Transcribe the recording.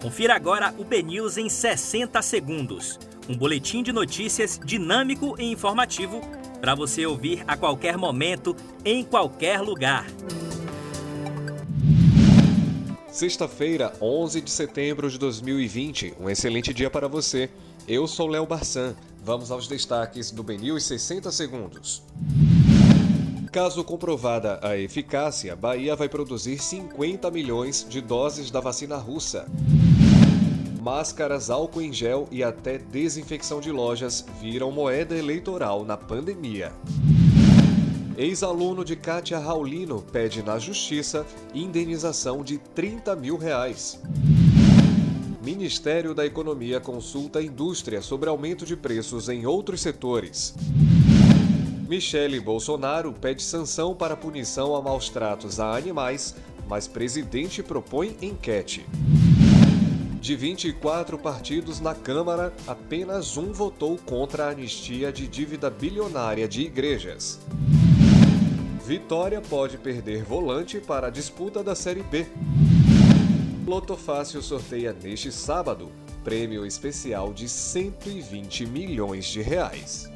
Confira agora o BNews em 60 segundos. Um boletim de notícias dinâmico e informativo para você ouvir a qualquer momento, em qualquer lugar. Sexta-feira, 11 de setembro de 2020. Um excelente dia para você. Eu sou Léo Barçan. Vamos aos destaques do BNews 60 segundos. Caso comprovada a eficácia, Bahia vai produzir 50 milhões de doses da vacina russa. Máscaras, álcool em gel e até desinfecção de lojas viram moeda eleitoral na pandemia. Ex-aluno de Kátia Raulino pede na justiça indenização de 30 mil reais. Ministério da Economia consulta a indústria sobre aumento de preços em outros setores. Michele Bolsonaro pede sanção para punição a maus tratos a animais, mas presidente propõe enquete. De 24 partidos na Câmara, apenas um votou contra a anistia de dívida bilionária de igrejas. Vitória pode perder volante para a disputa da Série B. Loto Fácil sorteia neste sábado prêmio especial de 120 milhões de reais.